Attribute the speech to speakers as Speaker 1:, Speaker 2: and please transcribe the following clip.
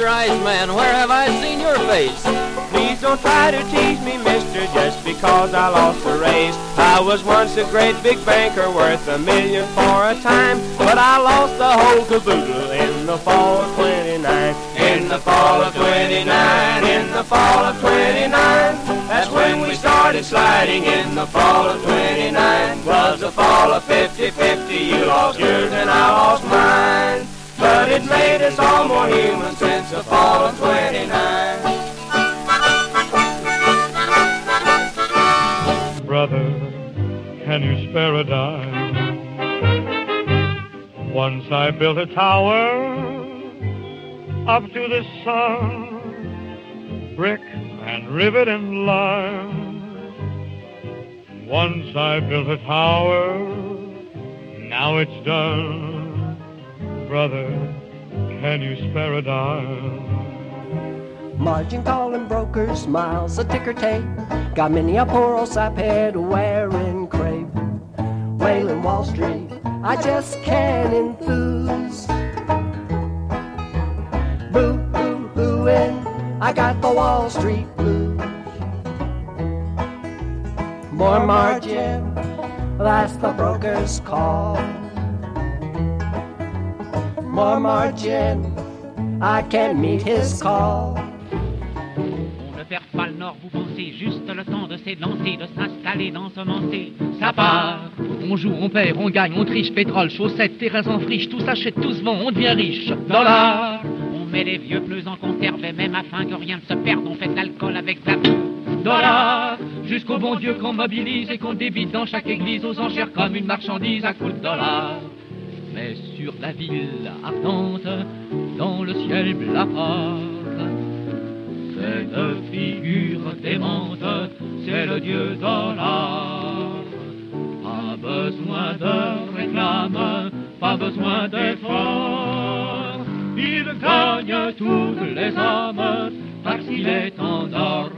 Speaker 1: nice man. Where have I seen your face?
Speaker 2: Please don't try to tease me, mister, just because I lost the race. I was once a great big banker worth a million for a time, but I lost the whole caboodle in the fall of 29. In the fall of 29, in the fall of 29. That's when we started sliding in the fall of 29. Was the fall of 50-50, you lost yours and I it us all more human since the fall of 29.
Speaker 3: Brother, can you spare a dime? Once I built a tower up to the sun, brick and rivet and lime. Once I built a tower, now it's done. Brother, can you spare a dime?
Speaker 4: Margin calling brokers, smiles, a ticker tape. Got many a poor old saphead wearing crepe. Wailing Wall Street, I just can't enthuse. Boo hoo hooing, I got the Wall Street blues. More margin, that's the broker's call. More margin, I can meet his call.
Speaker 5: On ne perd pas le nord, vous pensez juste le temps de s'élancer, de s'installer, d'ensemencer. Ça part. On joue, on perd, on gagne, on triche, pétrole, chaussettes, terrains en friche, tout s'achète, tout se vend, on devient riche. Dollars. On met les vieux pneus en conserve et même afin que rien ne se perde, on fait de l'alcool avec ça. Dollars. Jusqu'au bon Dieu qu'on mobilise et qu'on débite dans chaque église aux enchères comme une marchandise à coups de dollars. Mais sur la ville ardente, dans le ciel blafard, cette figure démente, c'est le dieu dollar. Pas besoin de réclame, pas besoin d'effort. Il gagne toutes les hommes parce qu'il est en or